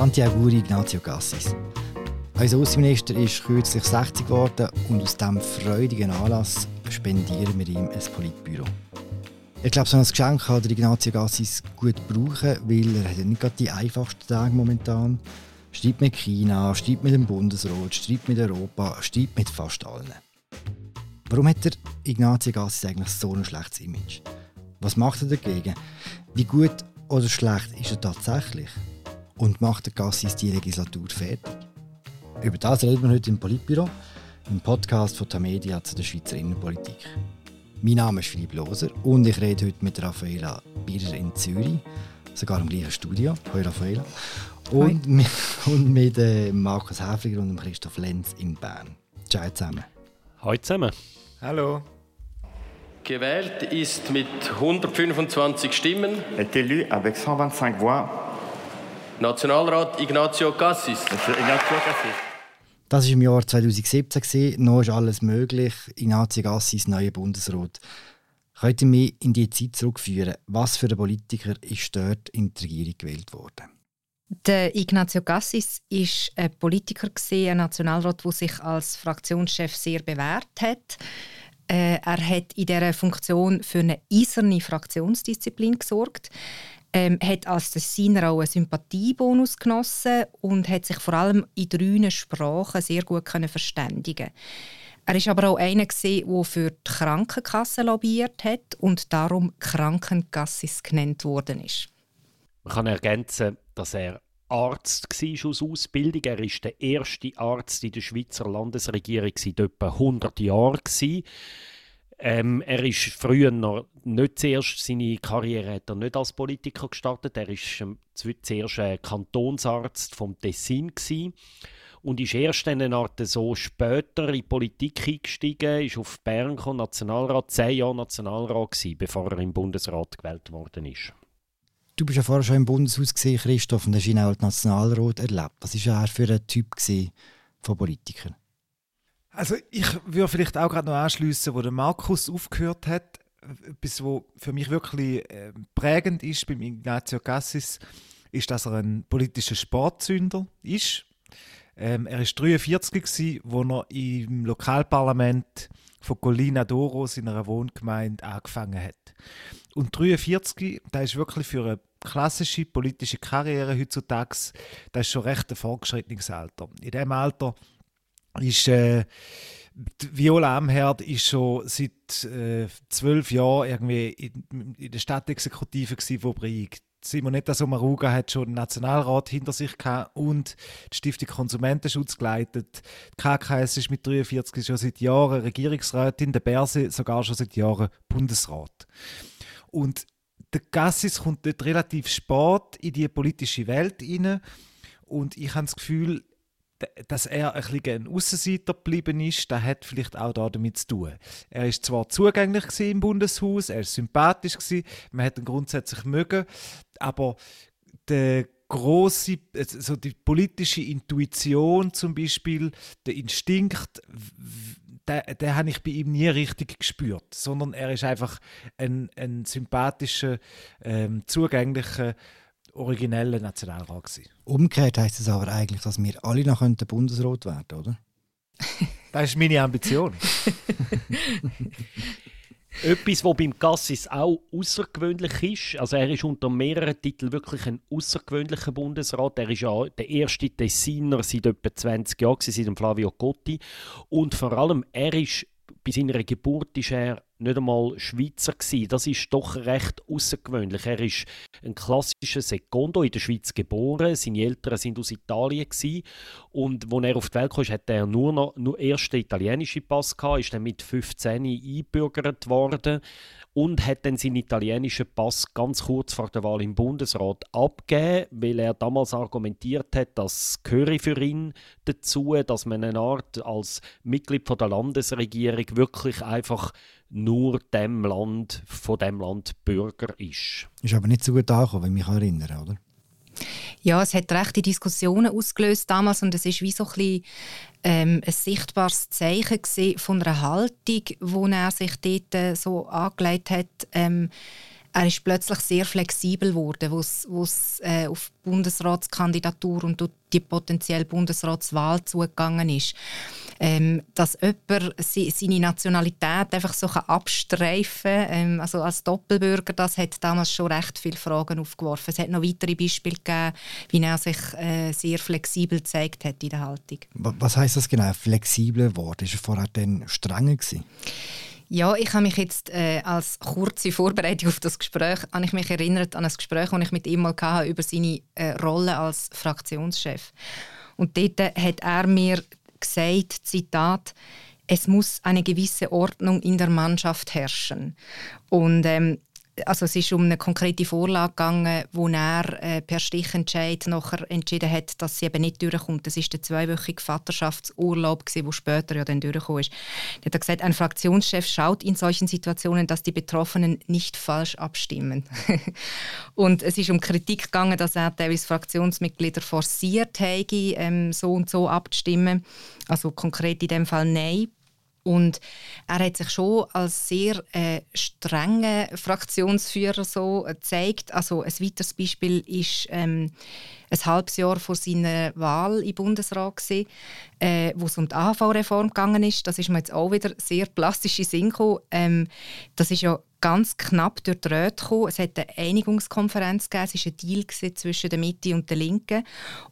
Tanti Auguri Ignazio Cassis. Unser Außenminister ist kürzlich 60 geworden und aus diesem freudigen Anlass spendieren wir ihm ein Politbüro. Ich glaube, so ein Geschenk kann der Ignazio Gassis gut brauchen, weil er hat ja nicht gerade die einfachsten Tage momentan. Streit mit China, Streit mit dem Bundesrat, Streit mit Europa, Streit mit fast allen. Warum hat der Ignazio Gassis eigentlich so ein schlechtes Image? Was macht er dagegen? Wie gut oder schlecht ist er tatsächlich? Und macht der Gassis die Legislatur fertig? Über das reden wir heute im Politbüro, im Podcast von Tamedia zu der Schweizer Innenpolitik. Mein Name ist Philipp Loser und ich rede heute mit Raffaela Birrer in Zürich, sogar im gleichen Studio. Hallo Raffaela. Und mit, und mit äh, Markus Häfliger und Christoph Lenz in Bern. Ciao zusammen. Hallo zusammen. Hallo. Gewählt ist mit 125 Stimmen. Est élu avec 125 voix. Nationalrat Ignazio Cassis. Ignacio Cassis. Das war im Jahr 2017. Gewesen. Noch ist alles möglich. Ignazio Gassis, neuer Bundesrat. Könnt ihr mich in die Zeit zurückführen? Was für ein Politiker ist dort in die Regierung gewählt worden? Der Ignazio Cassis ist ein Politiker, ein Nationalrat, der sich als Fraktionschef sehr bewährt hat. Äh, er hat in dieser Funktion für eine eiserne Fraktionsdisziplin gesorgt, ähm, hat als Designer auch einen Sympathiebonus genossen und hat sich vor allem in drei Sprachen sehr gut können verständigen er ist aber auch einer, der für die Krankenkasse lobbyiert hat und darum Krankenkassis genannt worden ist. Man kann ergänzen, dass er Arzt war aus Ausbildung. Er ist der erste Arzt in der Schweizer Landesregierung seit etwa 100 Jahren. Ähm, er ist früher noch nicht zuerst seine Karriere hat er nicht als Politiker gestartet. Er ist ähm, zuerst ein Kantonsarzt vom Tessin gewesen und ist erst eine Art so später in die Politik eingestiegen, ist auf Bern gekommen, Nationalrat, zehn Jahre Nationalrat gewesen, bevor er im Bundesrat gewählt worden ist. Du bist ja vorher schon im Bundeshaus gesehen, Christoph, und hast ihn auch als Nationalrat erlebt. Was war er für ein Typ von Politikern? Also ich würde vielleicht auch gerade noch anschließen, wo der Markus aufgehört hat. Etwas, was für mich wirklich äh, prägend ist beim Ignazio Cassis, ist, dass er ein politischer Sportsünder ist. Ähm, er war 43 gewesen, wo er im Lokalparlament von Colina d'Oro, seiner Wohngemeinde, angefangen hat. Und 43, da ist wirklich für eine klassische politische Karriere heutzutage, das ist schon recht ein fortgeschrittenes Alter. In diesem Alter ist äh, Viola Amherd ist schon seit äh, zwölf Jahren irgendwie in, in der Stadtexekutive gewesen, wobei Simonetta Sommaruga hat schon den Nationalrat hinter sich gehabt und die Stiftung Konsumentenschutz geleitet. Die KKS ist mit 43 schon seit Jahren Regierungsrätin, der Berse sogar schon seit Jahren Bundesrat. Und der Gassis kommt dort relativ spät in die politische Welt hinein und ich habe das Gefühl, dass er ein bisschen ein Aussenseiter geblieben ist, das hat vielleicht auch damit zu tun. Er ist zwar zugänglich im Bundeshaus, er ist sympathisch gewesen, man hat ihn grundsätzlich mögen, aber der große, also die politische Intuition zum Beispiel, der Instinkt, den, den habe ich bei ihm nie richtig gespürt, sondern er ist einfach ein, ein sympathischer, ähm, zugänglicher originellen Nationalrat. Gewesen. Umgekehrt heisst es aber eigentlich, dass wir alle noch Bundesrat werden oder? das ist meine Ambition. Etwas, was beim Gassis auch außergewöhnlich ist, also er ist unter mehreren Titeln wirklich ein außergewöhnlicher Bundesrat. Er ist ja der erste Tessiner seit etwa 20 Jahren, seit dem Flavio Cotti. Und vor allem, er ist bei seiner Geburt ist er nicht einmal Schweizer gewesen. Das ist doch recht außergewöhnlich. Er ist ein klassischer Secondo in der Schweiz geboren. Seine Eltern sind aus Italien gewesen. und als er auf die Welt kam, hat er nur noch nur erst den italienischen Pass gehabt, ist dann mit 15 eingebürgert worden und hat dann seinen italienischen Pass ganz kurz vor der Wahl im Bundesrat abgegeben, weil er damals argumentiert hat, das gehöre für ihn dazu, dass man eine Art als Mitglied von der Landesregierung wirklich einfach nur dem Land, von dem Land Bürger ist. Ist aber nicht so gut angekommen, wenn ich mich erinnere, oder? Ja, es hat rechte Diskussionen ausgelöst damals und es ist wie so ein, bisschen, ähm, ein sichtbares Zeichen von einer Haltung, wo er sich dort äh, so angelegt hat. Ähm, er ist plötzlich sehr flexibel geworden, wo es äh, auf Bundesratskandidatur und die potenzielle Bundesratswahl zugegangen ist. Ähm, dass jemand seine Nationalität einfach so abstreifen kann, ähm, also als Doppelbürger, das hat damals schon recht viele Fragen aufgeworfen. Es hat noch weitere Beispiele gegeben, wie er sich äh, sehr flexibel gezeigt hat in der Haltung. Was heißt das genau, flexibler Wort? Ist er vorher dann strenger gewesen? Ja, ich habe mich jetzt äh, als kurze Vorbereitung auf das Gespräch habe ich mich erinnert an ein Gespräch, das ich mit ihm mal hatte, über seine äh, Rolle als Fraktionschef. Und dort hat er mir gesagt, Zitat, es muss eine gewisse Ordnung in der Mannschaft herrschen. Und ähm, also es ist um eine konkrete Vorlage gegangen, wo er äh, per Stichentscheid nachher entschieden hat, dass sie eben nicht durchkommt. Das ist der zweiwöchige Vaterschaftsurlaub, der später ja dann durchgekommen ist. Er hat gesagt, ein Fraktionschef schaut in solchen Situationen, dass die Betroffenen nicht falsch abstimmen. und es ist um Kritik gegangen, dass er teilweise Fraktionsmitglieder forciert habe, ähm, so und so abzustimmen. Also konkret in dem Fall Nein. Und er hat sich schon als sehr äh, strenger Fraktionsführer so gezeigt. Also ein weiteres Beispiel ist ähm, ein halbes Jahr vor seiner Wahl im Bundesrat gewesen, äh, wo es um die AHV-Reform gegangen ist. Das ist mir jetzt auch wieder sehr plastisch in Sinn gekommen. Ähm, das ist ja ganz knapp durch die Röte gekommen. Es hat eine Einigungskonferenz gegeben. Es war ein Deal zwischen der Mitte und der Linken.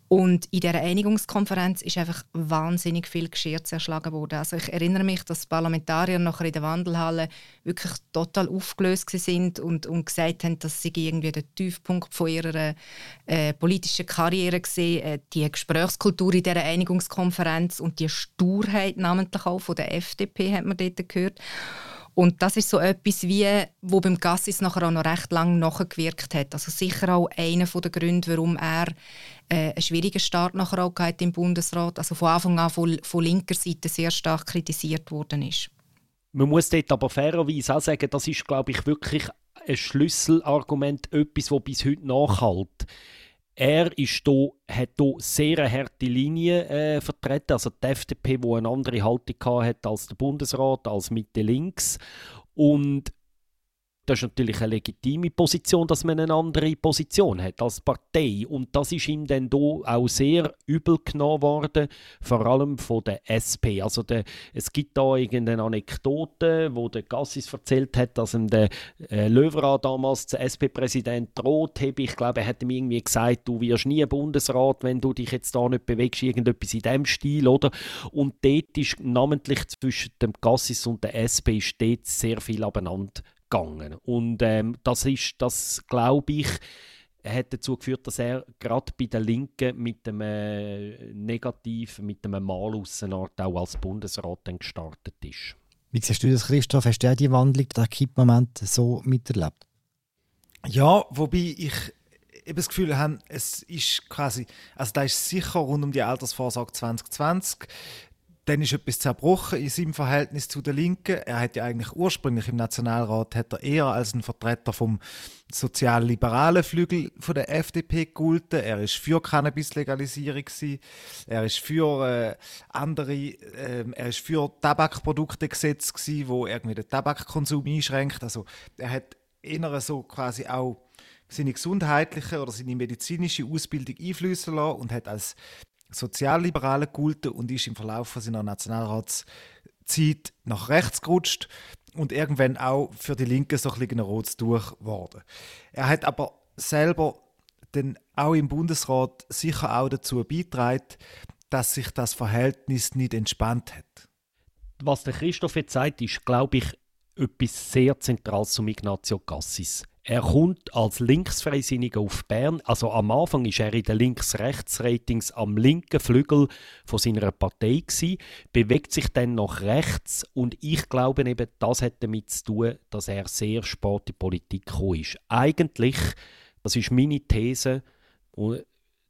Und in dieser Einigungskonferenz ist einfach wahnsinnig viel Geschirr zerschlagen worden. Also ich erinnere mich, dass die Parlamentarier nachher in der Wandelhalle wirklich total aufgelöst sind und, und gesagt haben, dass sie irgendwie der Tiefpunkt von ihrer äh, politischen Karriere gesehen, äh, die Gesprächskultur in dieser Einigungskonferenz und die Sturheit namentlich auch von der FDP hat man dort gehört. Und das ist so etwas wie, wo beim Gassis nachher auch noch recht lange nachgewirkt hat. Also sicher auch einer der Gründe, warum er äh, einen schwierigen Start nachher auch hat im Bundesrat, also von Anfang an von, von linker Seite sehr stark kritisiert worden ist. Man muss dort aber fairerweise auch sagen, das ist, glaube ich, wirklich ein Schlüsselargument, etwas, das bis heute nachhält. Er ist da, hat hier sehr eine harte Linie äh, vertreten, also die FDP, die eine andere Haltung hatte als der Bundesrat, als Mitte-Links. Und das ist natürlich eine legitime Position, dass man eine andere Position hat als Partei. Und das ist ihm dann auch sehr übel genommen worden, vor allem von der SP. Also der, es gibt da irgendeine Anekdote, wo der Gassis erzählt hat, dass ihm der äh, Löwera damals, der SP-Präsident, droht habe. Ich glaube, er hat ihm irgendwie gesagt, du wirst nie Bundesrat, wenn du dich jetzt da nicht bewegst, irgendetwas in diesem Stil, oder? Und dort ist namentlich zwischen dem Gassis und der SP steht sehr viel abeinander gegangen. Und ähm, das ist, das glaube ich, hat dazu geführt, dass er gerade bei den Linken mit dem äh, Negativ, mit dem Malaussenart auch als Bundesrat dann gestartet ist. Wie siehst du das, Christoph? Hast du auch die Wandlung, den Kippmoment so miterlebt? Ja, wobei ich eben das Gefühl habe, es ist quasi, also da ist sicher rund um die Altersvorsorge 2020 dann ist etwas zerbrochen in seinem Verhältnis zu den Linken. Er hat ja eigentlich ursprünglich im Nationalrat hat er eher als ein Vertreter vom sozial-liberalen Flügel von der FDP gegolten. Er ist für Cannabis-Legalisierung Er ist für äh, andere, äh, er ist für Tabakproduktegesetz gsi, wo irgendwie den Tabakkonsum einschränkt. Also er hat eher so quasi auch seine gesundheitliche oder seine medizinische Ausbildung einflüssen lassen und hat als Sozialliberale gehalten und ist im Verlauf seiner Nationalratszeit nach rechts gerutscht und irgendwann auch für die Linke so ein bisschen ein rotes Tuch geworden. Er hat aber selber dann auch im Bundesrat sicher auch dazu beigetragen, dass sich das Verhältnis nicht entspannt hat. Was der Christoph jetzt sagt, ist, glaube ich, etwas sehr Zentrales zum Ignazio Cassis. Er kommt als Linksfreisinniger auf Bern. Also am Anfang ist er in den Links-Rechts-Ratings am linken Flügel von seiner Partei gewesen, bewegt sich dann nach rechts und ich glaube eben, das hat damit zu tun, dass er sehr spät in die Politik gekommen ist. Eigentlich, das ist meine These,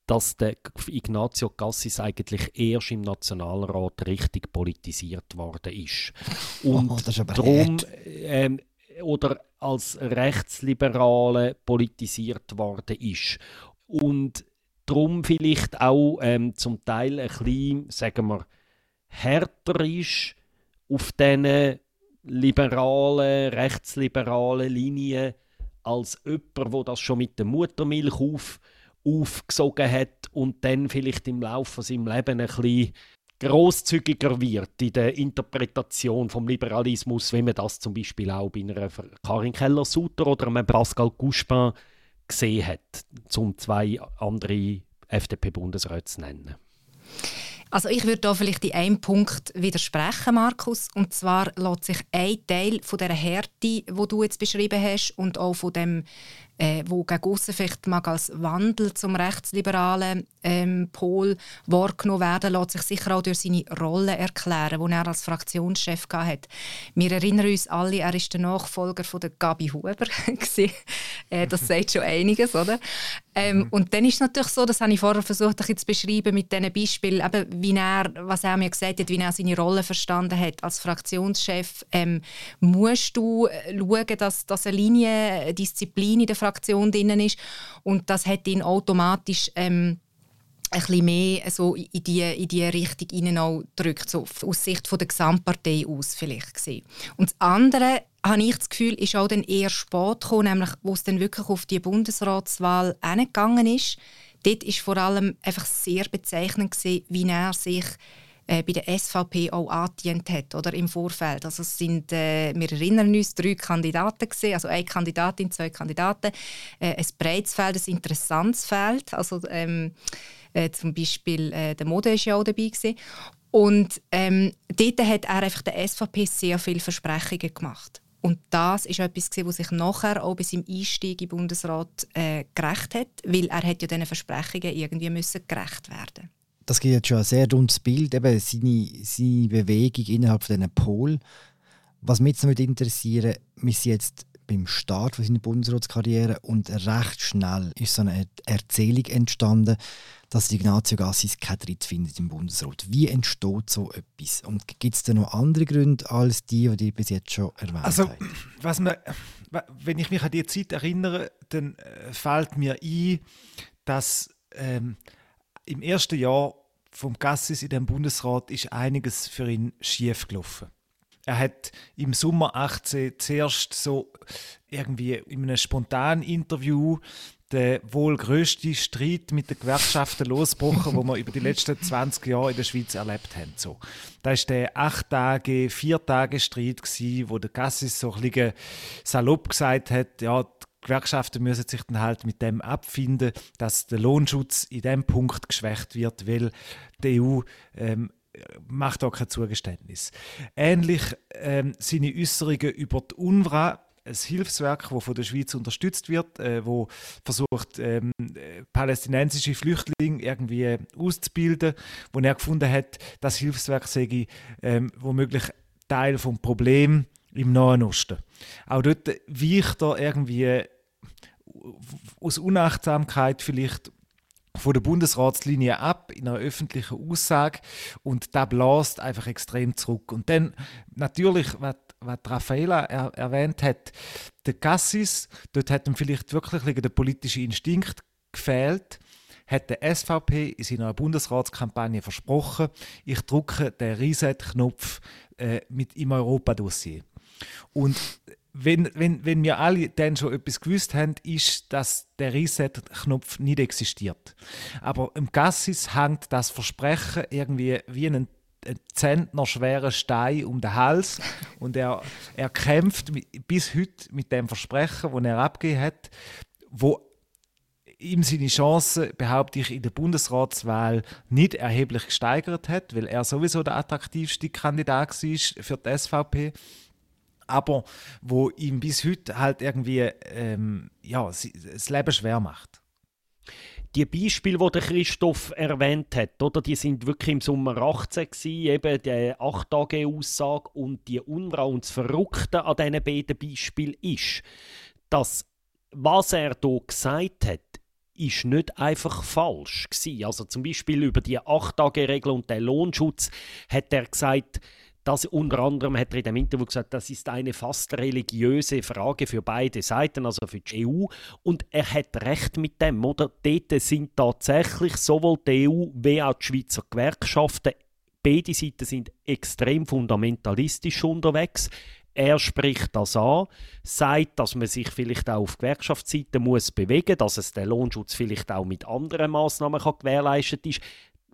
dass der Ignazio Cassis eigentlich erst im Nationalrat richtig politisiert worden ist. Und oh, ist darum, ähm, oder als Rechtsliberale politisiert worden ist. Und darum vielleicht auch ähm, zum Teil ein bisschen, sagen wir, härter ist auf diesen liberalen, rechtsliberalen Linien als jemand, der das schon mit der Muttermilch auf, aufgesogen hat und dann vielleicht im Laufe seines Lebens ein bisschen großzügiger wird in der Interpretation vom Liberalismus, wenn man das zum Beispiel auch bei einer Karin Keller-Sutter oder einem Pascal Couchepin gesehen hat, um zwei andere FDP-Bundesräte zu nennen. Also ich würde da vielleicht in einem Punkt widersprechen, Markus. Und zwar lässt sich ein Teil von der Härte, die du jetzt beschrieben hast, und auch von dem äh, wo gegen aussen vielleicht mag als Wandel zum rechtsliberalen ähm, Pol wahrgenommen werden, lässt sich sicher auch durch seine Rolle erklären, die er als Fraktionschef hatte. Wir erinnern uns alle, er ist der Nachfolger von der Gabi Huber. äh, das sagt schon einiges, oder? Ähm, mhm. Und dann ist es natürlich so, das habe ich vorher versucht ein zu beschreiben mit diesen Beispielen, eben, wie er, was er mir gesagt hat, wie er seine Rolle verstanden hat als Fraktionschef. Ähm, musst du äh, schauen, dass, dass eine Linie, Disziplin in der Fraktion Fraktion drin ist. Und das hat ihn automatisch ähm, ein bisschen mehr so in die, in die Richtung hineingedrückt, so aus Sicht von der Gesamtpartei aus vielleicht gesehen. Und das andere, habe ich das Gefühl, ist auch dann eher spät gekommen, nämlich wo es dann wirklich auf die Bundesratswahl hingegangen ist. Dort ist vor allem einfach sehr bezeichnend gewesen, wie er sich äh, bei der SVP auch angedient hat oder im Vorfeld. Also es sind, äh, wir erinnern uns, drei Kandidaten gewesen, also eine Kandidatin, zwei Kandidaten, äh, ein breites Feld, ein interessantes Feld, also ähm, äh, zum Beispiel äh, der Mode ist ja auch dabei gewesen. Und ähm, dort hat er einfach der SVP sehr viele Versprechungen gemacht. Und das ist etwas, was sich nachher auch bei seinem Einstieg im Bundesrat äh, gerecht hat, weil er hat ja diesen Versprechungen irgendwie müssen gerecht werden das gibt jetzt schon ein sehr rundes Bild, eben seine, seine Bewegung innerhalb von diesen Pol. Was mich jetzt noch interessieren wir sind jetzt beim Start von seiner Bundesratskarriere und recht schnell ist so eine Erzählung entstanden, dass Ignazio Gassis keinen Tritt findet im Bundesrat. Wie entsteht so etwas? Und gibt es da noch andere Gründe als die, die ich bis jetzt schon erwähnt also, habe? Was man, wenn ich mich an die Zeit erinnere, dann äh, fällt mir ein, dass ähm, im ersten Jahr vom Gassis in dem Bundesrat ist einiges für ihn schief gelaufen. Er hat im Sommer 18 zuerst so irgendwie in einem spontanen Interview den wohl grössten Streit mit den Gewerkschaften losgebrochen, wo wir über die letzten 20 Jahre in der Schweiz erlebt haben. So. Das war der acht Tage, vier Tage Streit, wo der Gassis so ein salopp gesagt hat, ja, Gewerkschaften müssen sich dann halt mit dem abfinden, dass der Lohnschutz in dem Punkt geschwächt wird, weil die EU ähm, macht auch kein Zugeständnis. Ähnlich ähm, seine Äußerungen über die UNRWA, ein Hilfswerk, das von der Schweiz unterstützt wird, äh, wo versucht, ähm, palästinensische Flüchtlinge irgendwie auszubilden, wo er gefunden hat, das Hilfswerk sei ähm, womöglich Teil vom Problem im Nahen Osten. Auch dort weicht er irgendwie aus Unachtsamkeit vielleicht von der Bundesratslinie ab in einer öffentlichen Aussage und da bläst einfach extrem zurück. Und dann natürlich, was, was Raffaella er, erwähnt hat, der Cassis, dort hat ihm vielleicht wirklich der politische Instinkt gefehlt, hat der SVP in seiner Bundesratskampagne versprochen, ich drücke den Reset-Knopf äh, mit im Europa-Dossier. Und wenn, wenn, wenn wir alle dann schon etwas gewusst haben, ist, dass der Reset-Knopf nicht existiert. Aber im Gassis hängt das Versprechen irgendwie wie ein Zentner schweren Stein um den Hals und er, er kämpft mit, bis heute mit dem Versprechen, das er abgegeben hat, wo ihm seine Chancen, behaupte ich, in der Bundesratswahl nicht erheblich gesteigert hat, weil er sowieso der attraktivste Kandidat war für die SVP aber wo ihm bis heute halt irgendwie ähm, ja, das Leben schwer macht. Die Beispiele, die Christoph erwähnt hat, oder, die sind wirklich im Sommer 18 gewesen, eben die 8-Tage-Aussage und die UNRWA und das Verrückte an diesen beiden Beispielen ist, dass was er hier gesagt hat, ist nicht einfach falsch gewesen. Also zum Beispiel über die 8-Tage-Regel und den Lohnschutz hat er gesagt, das unter anderem hat er in dem Interview gesagt, das ist eine fast religiöse Frage für beide Seiten, also für die EU. Und er hat recht mit dem, oder? Dort sind tatsächlich sowohl die EU wie auch die Schweizer Gewerkschaften, beide Seiten sind extrem fundamentalistisch unterwegs. Er spricht das an, sagt, dass man sich vielleicht auch auf Gewerkschaftsseite muss bewegen, dass es der Lohnschutz vielleicht auch mit anderen Maßnahmen gewährleistet ist.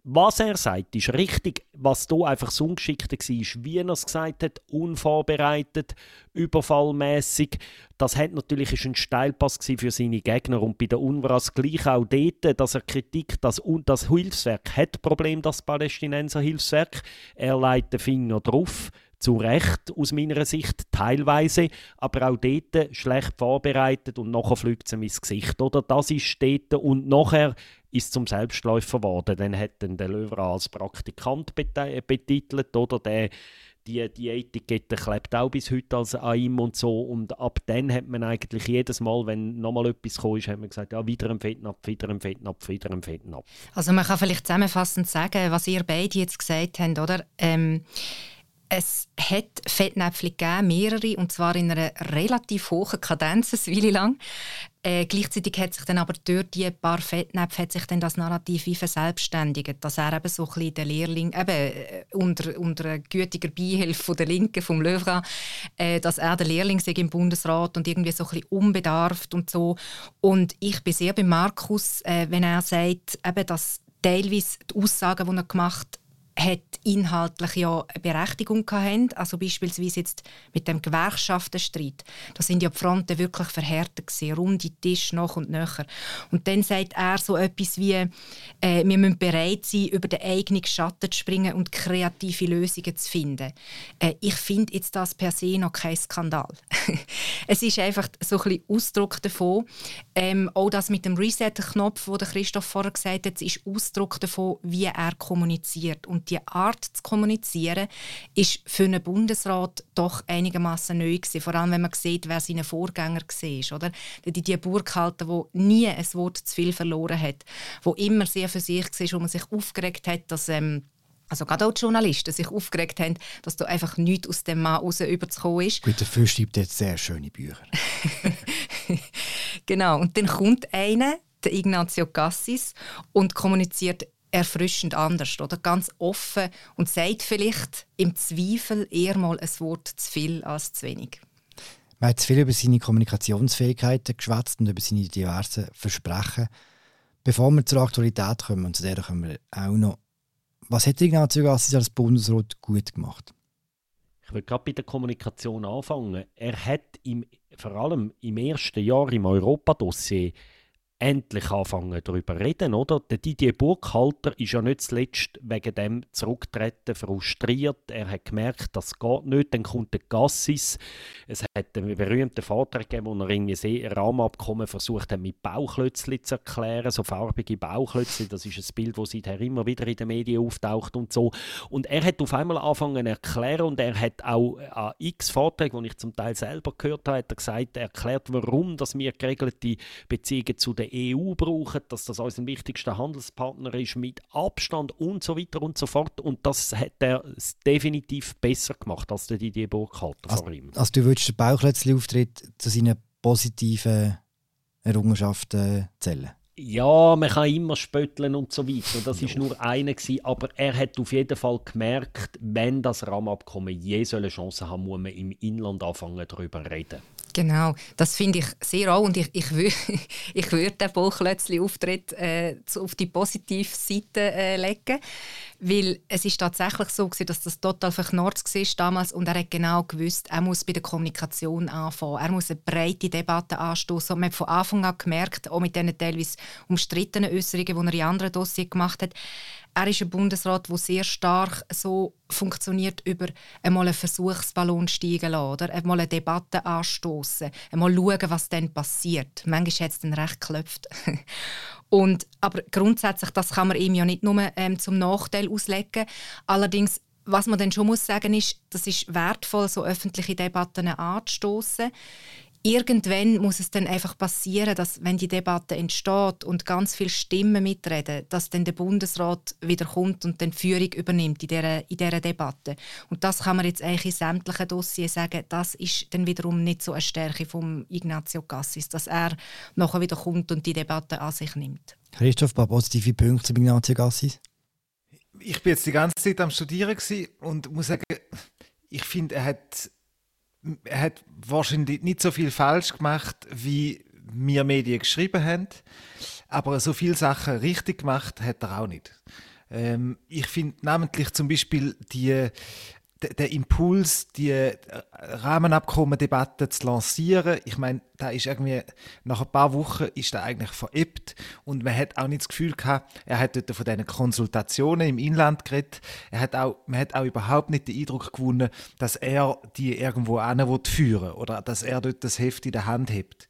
Was er sagt, ist richtig. Was hier einfach das Ungeschickte war, wie er es gesagt hat, unvorbereitet, überfallmäßig. Das hat natürlich ist ein Steilpass für seine Gegner und bei der UNRWA gleich auch dort, dass er Kritik, das, das Hilfswerk hat Problem, das Palästinenser Hilfswerk. Er legt den Finger drauf zu Recht aus meiner Sicht, teilweise, aber auch dort schlecht vorbereitet und nachher fliegt es ihm ins Gesicht. Oder? Das ist dort und nachher ist zum Selbstläufer geworden. Dann hat dann der Löwer als Praktikant betitelt, oder? Der, die, die Etikette klebt auch bis heute als an ihm und so. Und ab dann hat man eigentlich jedes Mal, wenn nochmal etwas kam, ist, hat man gesagt, ja, wieder ein Fettnapf, wieder ein Fettnapf, wieder ein Fettnapf. Also man kann vielleicht zusammenfassend sagen, was ihr beide jetzt gesagt habt, oder? Ähm, es hat Fettnäpfchen gegeben, mehrere, und zwar in einer relativ hohen Kadenz, eine Weile lang. Äh, gleichzeitig hat sich dann aber durch die paar Fettnäpfe hat sich dann das Narrativ wie verselbstständigt, dass er eben so ein bisschen der Lehrling, eben äh, unter, unter gütiger Beihilfe der Linken, vom Löwra, äh, dass er der Lehrling sei im Bundesrat und irgendwie so ein bisschen unbedarft und so. Und ich bin sehr bei Markus, äh, wenn er sagt, eben, dass teilweise die Aussagen, die er gemacht hat, inhaltlich ja eine Berechtigung gehabt. Also beispielsweise jetzt mit dem Gewerkschaftenstreit. Da sind ja die Fronten wirklich verhärtet gewesen, runde Tisch nach und nachher. Und dann sagt er so etwas wie, äh, wir müssen bereit sein, über den eigenen Schatten zu springen und kreative Lösungen zu finden. Äh, ich finde jetzt das per se noch kein Skandal. es ist einfach so ein bisschen Ausdruck davon. Ähm, auch das mit dem Reset-Knopf, wo der Christoph vorher gesagt hat, ist Ausdruck davon, wie er kommuniziert. Und die Art zu kommunizieren ist für einen Bundesrat doch einigermaßen neu gewesen. Vor allem, wenn man sieht, wer seine Vorgänger war. Oder? Die, die Burghalter, die nie ein Wort zu viel verloren hat, wo immer sehr für sich war, wo man sich aufgeregt hat, dass ähm, also gerade auch die Journalisten sich aufgeregt haben, dass da einfach nichts aus dem Mann raus überzukommen ist. Gut, dafür schreibt jetzt sehr schöne Bücher. genau, und dann kommt einer, der Ignazio Cassis, und kommuniziert erfrischend anders oder ganz offen und sagt vielleicht im Zweifel eher mal ein Wort zu viel als zu wenig. Man hat zu viel über seine Kommunikationsfähigkeiten geschwätzt und über seine diversen Versprechen. Bevor wir zur Aktualität kommen, und zu der kommen wir auch noch, was hat Ignazio Gassis als Bundesrat gut gemacht? Ich will gerade bei der Kommunikation anfangen. Er hat im, vor allem im ersten Jahr im Europadossier endlich anfangen darüber reden, oder? Der Didier Burkhalter ist ja nicht zuletzt wegen dem Zurücktreten frustriert. Er hat gemerkt, das geht nicht. Dann kommt der Gassis. Es hat einen berühmten Vortrag gegeben, wo er irgendwie ein Rahmenabkommen versucht hat, mit Bauklötzli zu erklären, so farbige Bauklötzli. Das ist ein Bild, das seither immer wieder in den Medien auftaucht und so. Und er hat auf einmal angefangen zu erklären und er hat auch an x Vorträgen, die ich zum Teil selber gehört habe, hat er gesagt, er erklärt, warum dass wir geregelte Beziehungen zu der EU brauchen, dass das unser wichtigster Handelspartner ist mit Abstand und so weiter und so fort. Und das hat er definitiv besser gemacht als der Didier Burkhalter also, vor ihm. Also du würdest den Bauchletzli-Auftritt zu seinen positiven Errungenschaften zählen? Ja, man kann immer spötteln und so weiter. Das ist nur einer gewesen, aber er hat auf jeden Fall gemerkt, wenn das Rahmenabkommen je eine Chance haben, muss man im Inland anfangen darüber reden. Genau, das finde ich sehr auch. Und ich, ich, wür, ich würde den Bauchklötzli-Auftritt äh, auf die positive Seite äh, legen, weil es ist tatsächlich so gewesen, dass das total verknurrt war damals. Und er hat genau gewusst, er muss bei der Kommunikation anfangen, er muss eine breite Debatte anstoßen. Und man hat von Anfang an gemerkt, auch mit diesen teilweise umstrittenen Äußerungen, die er in anderen Dossiers gemacht hat, er ist ein Bundesrat, der sehr stark so funktioniert über einmal einen Versuchsballon steigen lassen, oder? einmal eine Debatte anstoßen, einmal schauen, was dann passiert. Manchmal hat es dann recht geklopft. Und, aber grundsätzlich, das kann man ihm ja nicht nur ähm, zum Nachteil auslegen. Allerdings was man dann schon muss sagen ist, das ist wertvoll, so öffentliche Debatten anzustoßen irgendwann muss es dann einfach passieren, dass wenn die Debatte entsteht und ganz viele Stimmen mitreden, dass dann der Bundesrat wieder kommt und dann die Führung übernimmt in dieser, in dieser Debatte. Und das kann man jetzt eigentlich in sämtlichen Dossiers sagen, das ist dann wiederum nicht so eine Stärke von Ignazio Cassis, dass er nachher wieder kommt und die Debatte an sich nimmt. Christoph, ein paar positive Punkte zu Ignazio Cassis? Ich bin jetzt die ganze Zeit am Studieren und muss sagen, ich finde, er hat er hat wahrscheinlich nicht so viel falsch gemacht, wie wir Medien geschrieben haben. Aber so viele Sachen richtig gemacht hat er auch nicht. Ähm, ich finde namentlich zum Beispiel die der Impuls, die äh, Rahmenabkommendebatte zu lancieren, ich meine, da ist irgendwie nach ein paar Wochen ist er eigentlich verebbt und man hat auch nicht das Gefühl gehabt, er hat dort von diesen Konsultationen im Inland geredet. Er hat auch, man hat auch überhaupt nicht den Eindruck gewonnen, dass er die irgendwo führen oder dass er dort das Heft in der Hand hebt.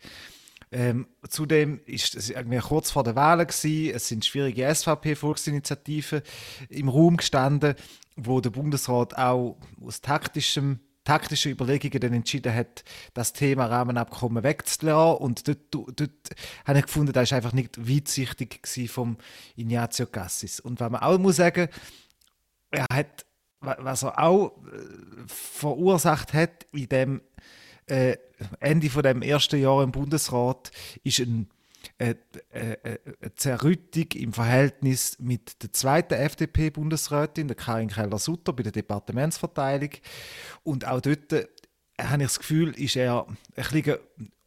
Ähm, zudem ist es irgendwie kurz vor der Wahl gewesen. Es sind schwierige SVP-Volksinitiativen im Raum gestanden wo der Bundesrat auch aus taktischem taktische Überlegungen dann entschieden hat, das Thema Rahmenabkommen wegzulassen. Und dort, dort habe ich gefunden, das war einfach nicht weitsichtig vom Ignazio Cassis. Und was man auch muss sagen, er hat, was er auch äh, verursacht hat in dem äh, Ende von dem ersten Jahr im Bundesrat, ist ein eine, eine, eine Zerrüttung im Verhältnis mit der zweiten FDP-Bundesrätin, der Karin Keller-Sutter, bei der Departementsverteilung. Und auch dort äh, habe ich das Gefühl, ist er ein bisschen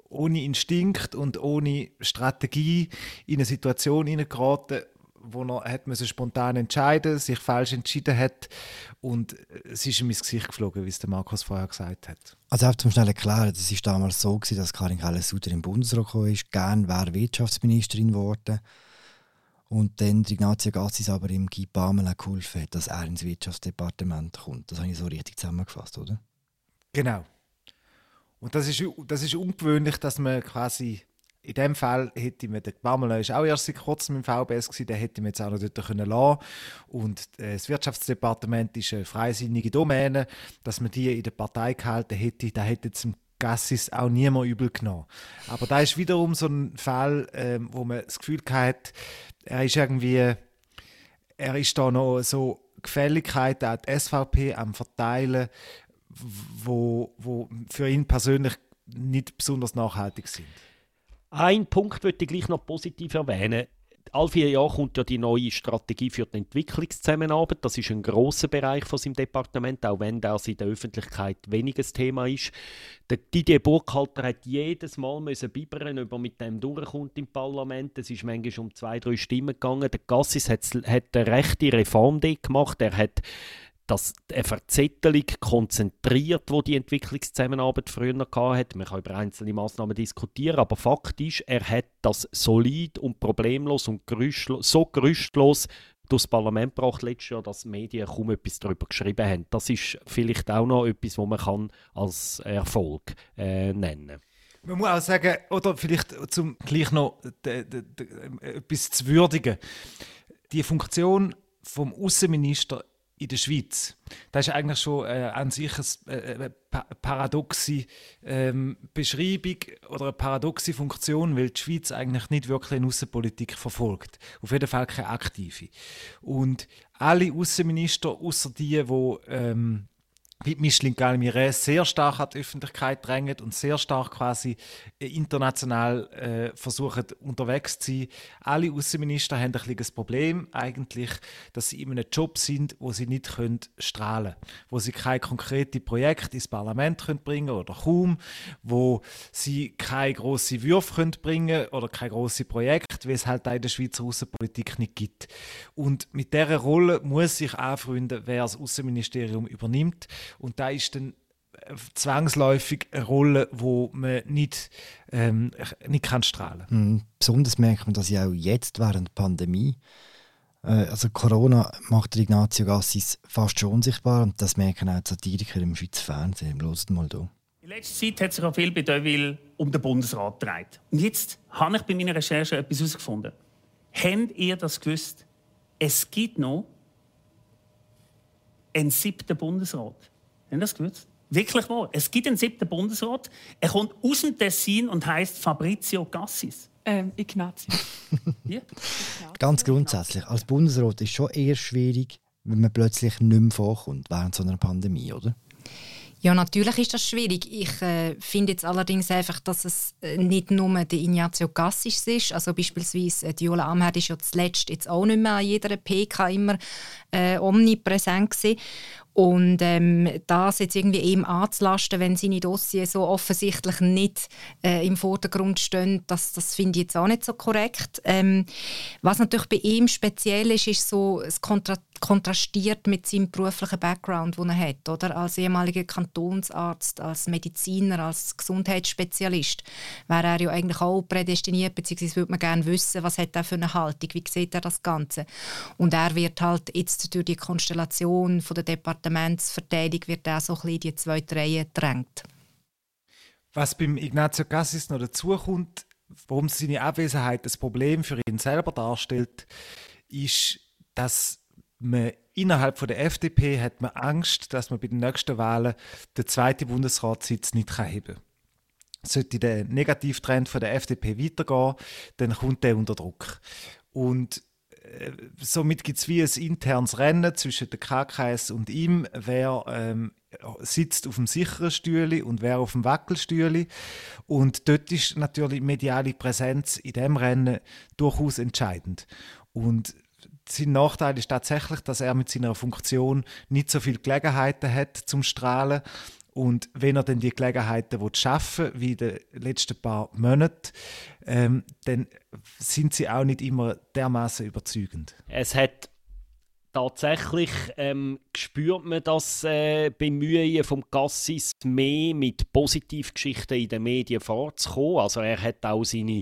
ohne Instinkt und ohne Strategie in eine Situation hineingeraten, wo er hat müssen spontan entscheiden sich falsch entschieden hat und es ist ihm ins Gesicht geflogen, wie es der Markus vorher gesagt hat. Also auch zum schnell erklären, das war damals so, gewesen, dass Karin Keller-Sutter im Bundesrat kam, ist, gern wäre Wirtschaftsministerin geworden und dann Ignazio Gassis aber im Guy Pamela geholfen hat, dass er ins Wirtschaftsdepartement kommt. Das habe ich so richtig zusammengefasst, oder? Genau. Und das ist, das ist ungewöhnlich, dass man quasi in dem Fall hätte man, der Pamela ist auch erst seit kurzem im VBS gewesen, den hätte man jetzt auch noch dort können lassen und äh, das Wirtschaftsdepartement ist eine freisinnige Domäne, dass man die in der Partei gehalten hätte, da hätte zum Gassis auch niemand übel genommen. Aber da ist wiederum so ein Fall, ähm, wo man das Gefühl hat, er ist irgendwie, er ist da noch so Gefälligkeit an die SVP am Verteilen, wo, wo für ihn persönlich nicht besonders nachhaltig sind. Ein Punkt würde ich gleich noch positiv erwähnen. All vier Jahre kommt ja die neue Strategie für die Entwicklungszusammenarbeit. Das ist ein großer Bereich von seinem Departement, auch wenn das in der Öffentlichkeit weniges Thema ist. Der Didier Burkhalter hat jedes Mal müssen bibbern, ob er mit dem durchkommt im Parlament. Es ist manchmal um zwei, drei Stimmen gegangen. Der Gassis hat, hat eine rechte Reform gemacht. Er hat dass eine Verzettelung konzentriert, wo die Entwicklungszusammenarbeit früher hatte. Man kann über einzelne Maßnahmen diskutieren, aber Fakt ist, er hat das solid und problemlos und gerüstlos, so gerüstlos durchs Parlament gebracht letztes Jahr, dass die Medien kaum etwas darüber geschrieben haben. Das ist vielleicht auch noch etwas, was man kann als Erfolg äh, nennen kann. Man muss auch sagen, oder vielleicht zum gleich noch etwas zu würdigen. Die Funktion vom Außenminister in der Schweiz. Das ist eigentlich schon äh, an sich eine, äh, eine paradoxe ähm, Beschreibung oder eine paradoxe Funktion, weil die Schweiz eigentlich nicht wirklich eine Außenpolitik verfolgt. Auf jeden Fall keine aktive. Und alle Außenminister, außer die, die ähm, wie Micheline Galmire sehr stark an die Öffentlichkeit drängt und sehr stark quasi äh, international äh, versuchen unterwegs zu sein. Alle Außenminister haben ein das Problem eigentlich, dass sie in einem Job sind, wo sie nicht können strahlen können, wo sie keine konkreten Projekte ins Parlament können bringen oder kaum, wo sie keine grossen Würfe können bringen oder keine grossen Projekte, wie es halt in der Schweizer Außenpolitik nicht gibt. Und mit dieser Rolle muss sich anfreunden, wer das Außenministerium übernimmt. Und da ist dann äh, zwangsläufig eine Rolle, wo man nicht, ähm, nicht kann strahlen kann. Mhm. Besonders merkt man das ja auch jetzt während der Pandemie. Äh, also Corona macht Ignazio Gassis fast schon unsichtbar und das merken auch die Satiriker im Schweizer Fernsehen. Hört mal hier. In letzter Zeit hat sich auch viel bei Deville um den Bundesrat gedreht. Und jetzt habe ich bei meiner Recherche etwas herausgefunden. Habt ihr das gewusst? Es gibt noch einen siebten Bundesrat. Haben das gewusst? Wirklich wahr. Es gibt einen siebten Bundesrat. Er kommt aus dem Tessin und heißt Fabrizio Gassis. Ähm, Ignazio. ja. Ganz grundsätzlich, als Bundesrat ist es schon eher schwierig, wenn man plötzlich nicht mehr vorkommt während so einer Pandemie, oder? Ja, natürlich ist das schwierig. Ich äh, finde jetzt allerdings einfach, dass es äh, nicht nur der Ignazio Gassis ist. Also beispielsweise äh, Diola Amherd ist ja zuletzt jetzt auch nicht mehr an jeder PK immer äh, omnipräsent gewesen. Und ähm, das jetzt irgendwie ihm anzulasten, wenn seine Dossier so offensichtlich nicht äh, im Vordergrund stehen, das, das finde ich jetzt auch nicht so korrekt. Ähm, was natürlich bei ihm speziell ist, ist so das Kontra kontrastiert mit seinem beruflichen Background, den er hat, oder? Als ehemaliger Kantonsarzt, als Mediziner, als Gesundheitsspezialist wäre er ja eigentlich auch prädestiniert, beziehungsweise würde man gerne wissen, was hat er für eine Haltung, wie sieht er das Ganze. Und er wird halt jetzt durch die Konstellation von der Departementsverteidigung wird er so ein bisschen in die zweite Reihe gedrängt. Was beim Ignazio Cassis noch dazukommt, warum seine Abwesenheit das Problem für ihn selber darstellt, ist, dass man innerhalb von der FDP hat man Angst, dass man bei den nächsten Wahlen den zweiten Bundesratssitz nicht heben kann. Sollte der Negativtrend von der FDP weitergehen, dann kommt der unter Druck. Und äh, somit gibt es wie ein internes Rennen zwischen der KKS und ihm, wer ähm, sitzt auf dem sicheren Stühle und wer auf dem Wackelstühle. Und dort ist natürlich mediale Präsenz in dem Rennen durchaus entscheidend. Und sein Nachteil ist tatsächlich, dass er mit seiner Funktion nicht so viele Gelegenheiten hat zum Strahlen. Und wenn er dann die Gelegenheiten schaffen will, wie in den letzten paar Monaten, ähm, dann sind sie auch nicht immer dermaßen überzeugend. Es hat tatsächlich ähm, spürt man das äh, Bemühen vom Cassis mehr mit Positivgeschichten in den Medien vorzukommen. Also er hat auch seine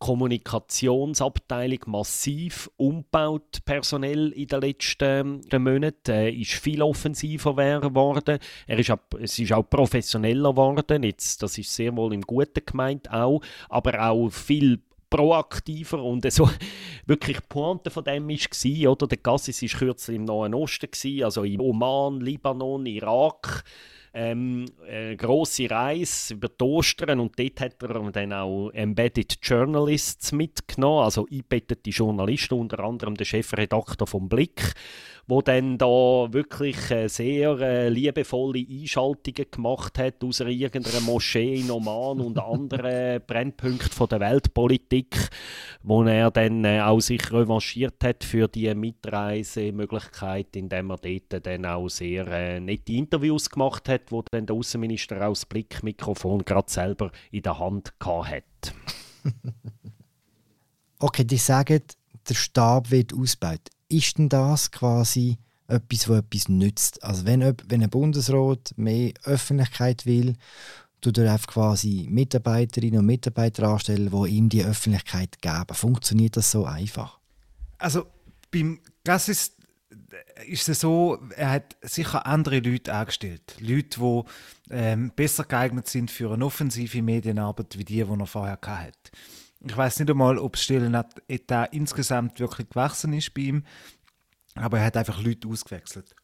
Kommunikationsabteilung massiv umgebaut, personell in den letzten äh, Monaten. Er ist viel offensiver geworden. Er ist auch, es ist auch professioneller geworden. Jetzt, das ist sehr wohl im Guten gemeint auch, aber auch viel proaktiver und so wirklich die Pointe von dem war, oder? Der Gassis war kürzlich im Nahen Osten, gewesen, also im Oman, Libanon, Irak. Ähm, eine grosse Reise über die Ostern und dort hat er dann auch Embedded Journalists mitgenommen, also eingebettete Journalisten, unter anderem der Chefredakteur vom Blick wo dann da wirklich äh, sehr äh, liebevolle Einschaltungen gemacht hat aus irgendeiner Moschee in Oman und anderen Brennpunkten der Weltpolitik, wo er dann äh, auch sich revanchiert hat für die Mitreisemöglichkeit, indem er dort dann auch sehr äh, nette Interviews gemacht hat, wo dann der Außenminister aus Blickmikrofon gerade selber in der Hand hat. okay, die sagen, der Stab wird ausgebaut ist denn das quasi etwas, was etwas nützt? Also wenn, wenn ein Bundesrat mehr Öffentlichkeit will, tut er einfach quasi Mitarbeiterinnen und Mitarbeiter anstellen, die ihm die Öffentlichkeit geben. Funktioniert das so einfach? Also beim Gassis ist es so, er hat sicher andere Leute angestellt. Leute, die ähm, besser geeignet sind für eine offensive Medienarbeit, wie die, die er vorher hatte. Ich weiß nicht einmal, ob das Stellenetat insgesamt wirklich gewachsen ist bei ihm, aber er hat einfach Leute ausgewechselt.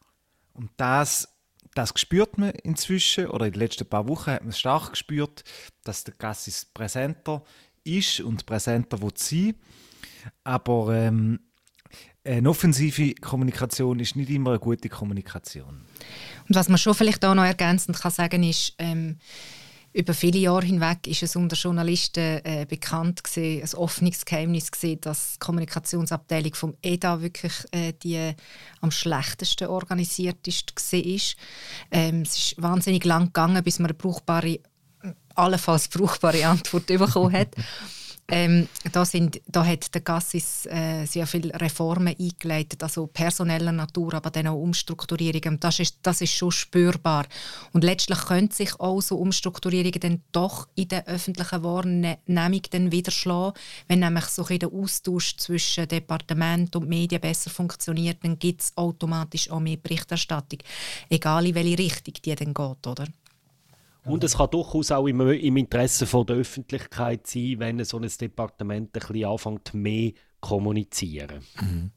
Und das, das spürt man inzwischen, oder in den letzten paar Wochen hat man es stark gespürt, dass der Gassis präsenter ist und präsenter wird sein. Aber ähm, eine offensive Kommunikation ist nicht immer eine gute Kommunikation. Und was man schon vielleicht auch noch ergänzend kann sagen ist, ähm, über viele Jahre hinweg ist es unter Journalisten äh, bekannt gewesen, ein offenes Geheimnis gewesen, dass die Kommunikationsabteilung vom EDA wirklich äh, die am schlechtesten organisiert ist. Ähm, es ist wahnsinnig lang gegangen, bis man eine brauchbare, allenfalls brauchbare Antwort bekommen hat. Ähm, da, sind, da hat der Gassis äh, sehr viele Reformen eingeleitet, also personeller Natur, aber dann auch Umstrukturierungen. Das ist, das ist schon spürbar. Und letztlich können sich auch so Umstrukturierungen dann doch in der öffentlichen Wahrnehmung dann wieder schlagen. Wenn nämlich so ein der Austausch zwischen Departement und Medien besser funktioniert, dann gibt es automatisch auch mehr Berichterstattung. Egal in welche Richtung die dann geht, oder? Und es kann durchaus auch im, im Interesse von der Öffentlichkeit sein, wenn so ein Departement ein bisschen anfängt, mehr kommunizieren. Mhm.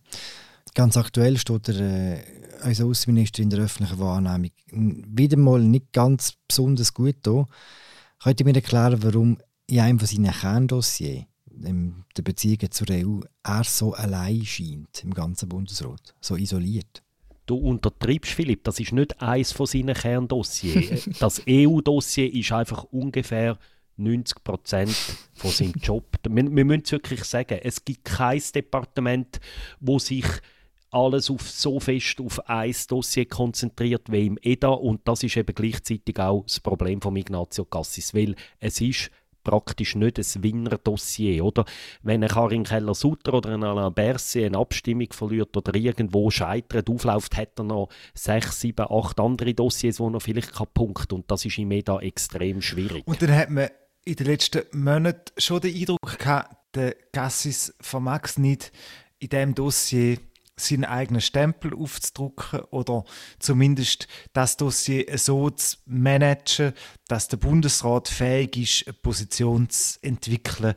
Ganz aktuell steht der, äh, unser Außenminister in der öffentlichen Wahrnehmung wieder mal nicht ganz besonders gut da. Könnt ihr mir erklären, warum in einem von seinen Kerndossiers, der Beziehung zur EU, er so allein scheint im ganzen Bundesrat, so isoliert? Du untertreibst, Philipp, das ist nicht eines von seinen Kerndossiers. das EU-Dossier ist einfach ungefähr 90 Prozent von seinem Job. Wir, wir müssen es wirklich sagen, es gibt kein Departement, wo sich alles auf, so fest auf ein Dossier konzentriert wie im EDA und das ist eben gleichzeitig auch das Problem von Ignazio Cassis, weil es ist praktisch nicht ein Winner-Dossier, oder? Wenn ein Karin Keller-Sutter oder ein Alain Berset eine Abstimmung verliert oder irgendwo scheitert, aufläuft, hat er noch sechs, sieben, acht andere Dossiers, wo er vielleicht punkten kann. Und das ist im EDA extrem schwierig. Und dann hat man in den letzten Monaten schon den Eindruck gehabt, der Gassis vermag es nicht, in diesem Dossier seinen eigenen Stempel aufzudrucken oder zumindest das Dossier so zu managen, dass der Bundesrat fähig ist, eine Position zu entwickeln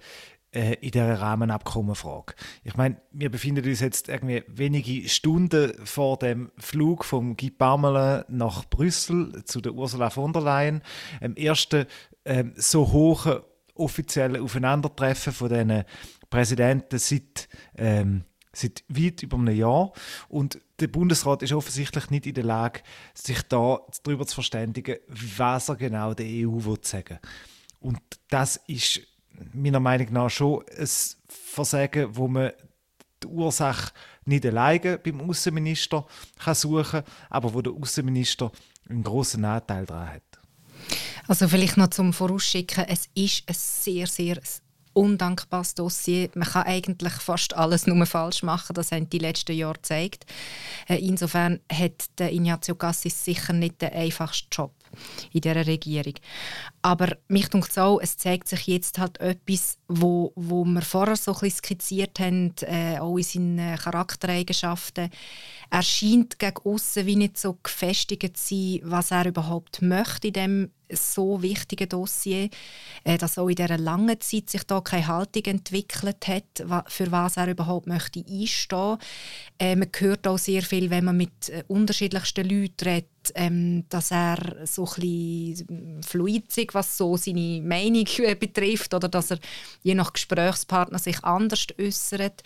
äh, in dieser Rahmenabkommenfrage. Ich meine, wir befinden uns jetzt irgendwie wenige Stunden vor dem Flug vom Guy Parmelin nach Brüssel zu der Ursula von der Leyen, dem ersten äh, so hohen offiziellen Aufeinandertreffen von diesen Präsidenten seit ähm, seit weit über einem Jahr. Und der Bundesrat ist offensichtlich nicht in der Lage, sich da darüber zu verständigen, was er genau der EU will sagen Und das ist meiner Meinung nach schon ein Versagen, wo man die Ursache nicht alleine beim Außenminister kann aber wo der Außenminister einen großen Anteil daran hat. Also vielleicht noch zum Vorausschicken, es ist ein sehr, sehr undankbares Dossier. Man kann eigentlich fast alles nur falsch machen. Das haben die letzten Jahre gezeigt. Äh, insofern hat der Ignazio Cassis sicher nicht den einfachsten Job in dieser Regierung. Aber mich denkt es auch, es zeigt sich jetzt halt etwas, wo, wo wir vorher so ein bisschen skizziert haben, äh, auch in seinen Charaktereigenschaften. Er scheint gegen außen wie nicht so gefestigt zu sein, was er überhaupt möchte in dem so wichtigen Dossier, äh, dass auch in dieser langen Zeit sich da keine Haltung entwickelt hat, für was er überhaupt möchte einstehen. Äh, man hört auch sehr viel, wenn man mit äh, unterschiedlichsten Leuten redet, ähm, dass er so ein bisschen fluid ist, was so seine Meinung äh, betrifft oder dass er je nach Gesprächspartner sich anders äußert.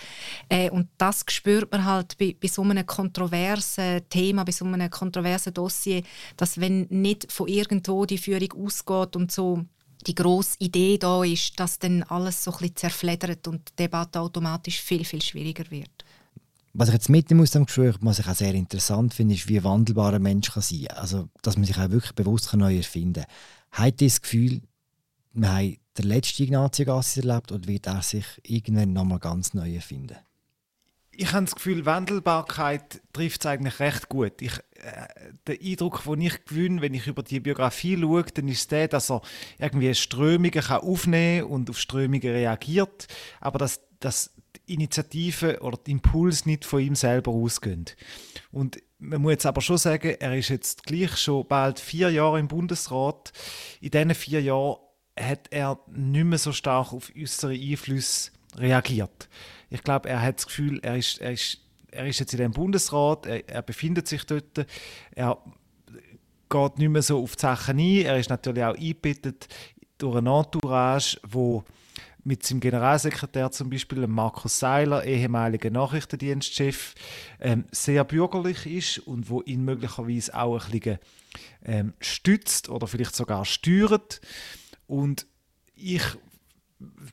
Äh, und das spürt man halt bei, bei so einem kontroversen Thema, bei so einem kontroversen Dossier, dass wenn nicht von irgendwo die Führung ausgeht und so die grosse Idee da ist, dass dann alles so ein bisschen zerfleddert und die Debatte automatisch viel, viel schwieriger wird. Was ich jetzt mitnehmen aus dem Gespräch, was ich auch sehr interessant finde, ist, wie wandelbar ein Mensch kann sein kann. Also, dass man sich auch wirklich bewusst neu erfinden kann. Hat das Gefühl, wir haben den letzten Ignazio Gassi erlebt oder wird er sich irgendwann nochmal ganz neu erfinden? Ich habe das Gefühl, Wandelbarkeit trifft es eigentlich recht gut. Ich, äh, der Eindruck, den ich gewinne, wenn ich über die Biografie schaue, dann ist der, dass er irgendwie Strömungen kann aufnehmen und auf Strömungen reagiert, aber dass, dass Initiative oder die Impuls nicht von ihm selber ausgehen. Und man muss jetzt aber schon sagen, er ist jetzt gleich schon bald vier Jahre im Bundesrat. In diesen vier Jahren hat er nicht mehr so stark auf äußere Einflüsse reagiert. Ich glaube, er hat das Gefühl, er ist, er ist, er ist jetzt in dem Bundesrat, er, er befindet sich dort, er geht nicht mehr so auf die Sachen ein. Er ist natürlich auch eingebettet durch ein Entourage, wo mit seinem Generalsekretär zum Beispiel, Markus Seiler, ehemaliger Nachrichtendienstchef, ähm, sehr bürgerlich ist und wo ihn möglicherweise auch ein bisschen ähm, stützt oder vielleicht sogar steuert. Und ich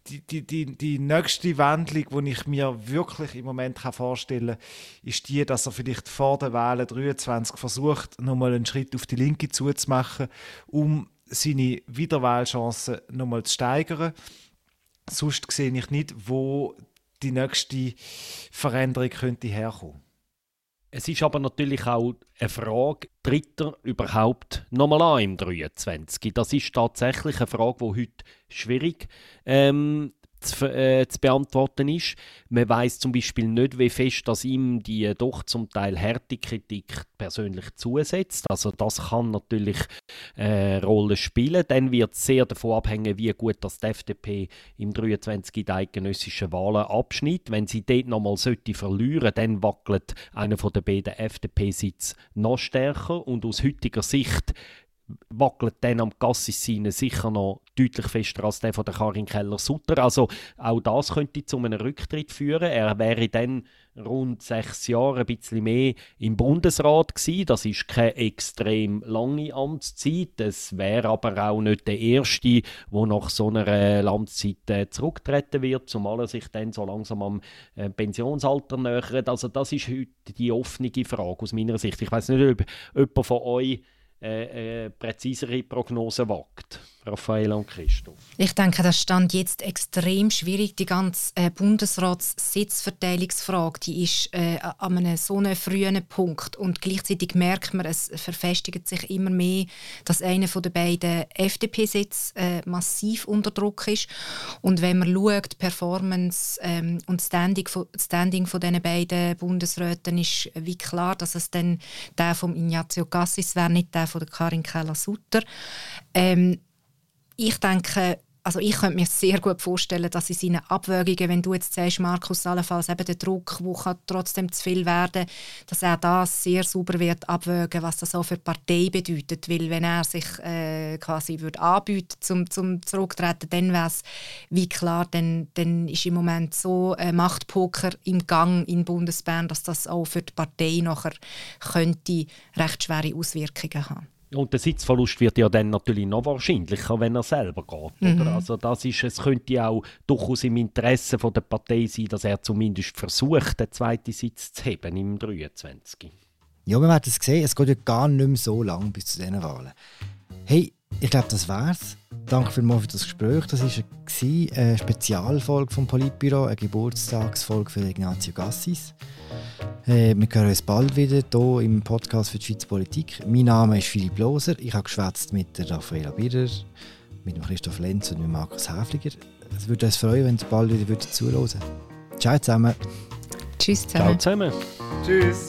die, die, die, die nächste Wandlung, die ich mir wirklich im Moment vorstellen kann, ist die, dass er vielleicht vor der Wahl 23 versucht, nochmal einen Schritt auf die Linke zuzumachen, um seine Wiederwahlchancen nochmal zu steigern sonst sehe ich nicht, wo die nächste Veränderung könnte herkommen. Es ist aber natürlich auch eine Frage, tritt er überhaupt nochmal an im 23? Das ist tatsächlich eine Frage, die heute schwierig ähm, zu, äh, zu, beantworten ist. Man weiß zum Beispiel nicht, wie fest dass ihm die doch zum Teil harte Kritik persönlich zusetzt. Also das kann natürlich eine äh, Rolle spielen. Dann wird es sehr davon abhängen, wie gut das die FDP im 23 in den eidgenössischen Wahlen abschneidet. Wenn sie dort nochmal sollte verlieren, dann wackelt einer von den beiden FDP-Sitz noch stärker und aus heutiger Sicht wackelt dann am Gassissine sicher noch deutlich fester als der von der Karin Keller-Sutter. Also auch das könnte zu einem Rücktritt führen. Er wäre dann rund sechs Jahre, ein bisschen mehr im Bundesrat gewesen. Das ist keine extrem lange Amtszeit. Es wäre aber auch nicht der Erste, der nach so einer Amtszeit äh, zurücktreten wird, zumal er sich dann so langsam am äh, Pensionsalter nähert. Also das ist heute die offene Frage aus meiner Sicht. Ich weiß nicht, ob jemand von euch äh, äh, präzisere Prognosen wagt. Raffaella und Christoph. Ich denke, das stand jetzt extrem schwierig. Die ganze äh, Bundesratssitzverteilungsfrage, die ist äh, an einem so einem frühen Punkt und gleichzeitig merkt man, es verfestigt sich immer mehr, dass einer von den beiden FDP-Sitze äh, massiv unter Druck ist. Und wenn man schaut, Performance ähm, und Standing von, Standing von diesen beiden Bundesräten ist wie klar, dass es dann der von Ignazio Cassis wäre, nicht der von Karin Keller-Sutter. Ähm, ich denke, also ich könnte mir sehr gut vorstellen, dass in seinen Abwägungen, wenn du jetzt sagst, Markus, allenfalls eben der Druck, der trotzdem zu viel werden dass er das sehr sauber wird abwägen, was das auch für die Partei bedeutet. Weil wenn er sich äh, quasi würde anbieten zum, zum Zurücktreten, dann wäre es wie klar, dann, dann ist im Moment so ein Machtpoker im Gang in Bundesbern, dass das auch für die Partei nachher könnte recht schwere Auswirkungen haben und der Sitzverlust wird ja dann natürlich noch wahrscheinlicher, wenn er selber geht. Mhm. Also das ist, es könnte auch durchaus im Interesse von der Partei sein, dass er zumindest versucht, den zweiten Sitz zu heben im 23. Ja, wir werden es sehen. Es geht ja gar nicht mehr so lange bis zu diesen Wahlen. Hey, ich glaube, das war's. Danke vielmals für das Gespräch. Das war eine Spezialfolge vom Politbüro, eine Geburtstagsfolge für Ignazio Gassis. Äh, wir hören uns bald wieder hier im Podcast für die Schweizer Politik. Mein Name ist Philipp Loser. Ich habe geschwätzt mit der Raffaella Birrer, mit dem Christoph Lenz und mit Markus Häfliger. Es würde uns freuen, wenn ihr bald wieder zuhören würdet. Ciao zusammen. Tschüss zusammen. Ciao zusammen. Tschüss.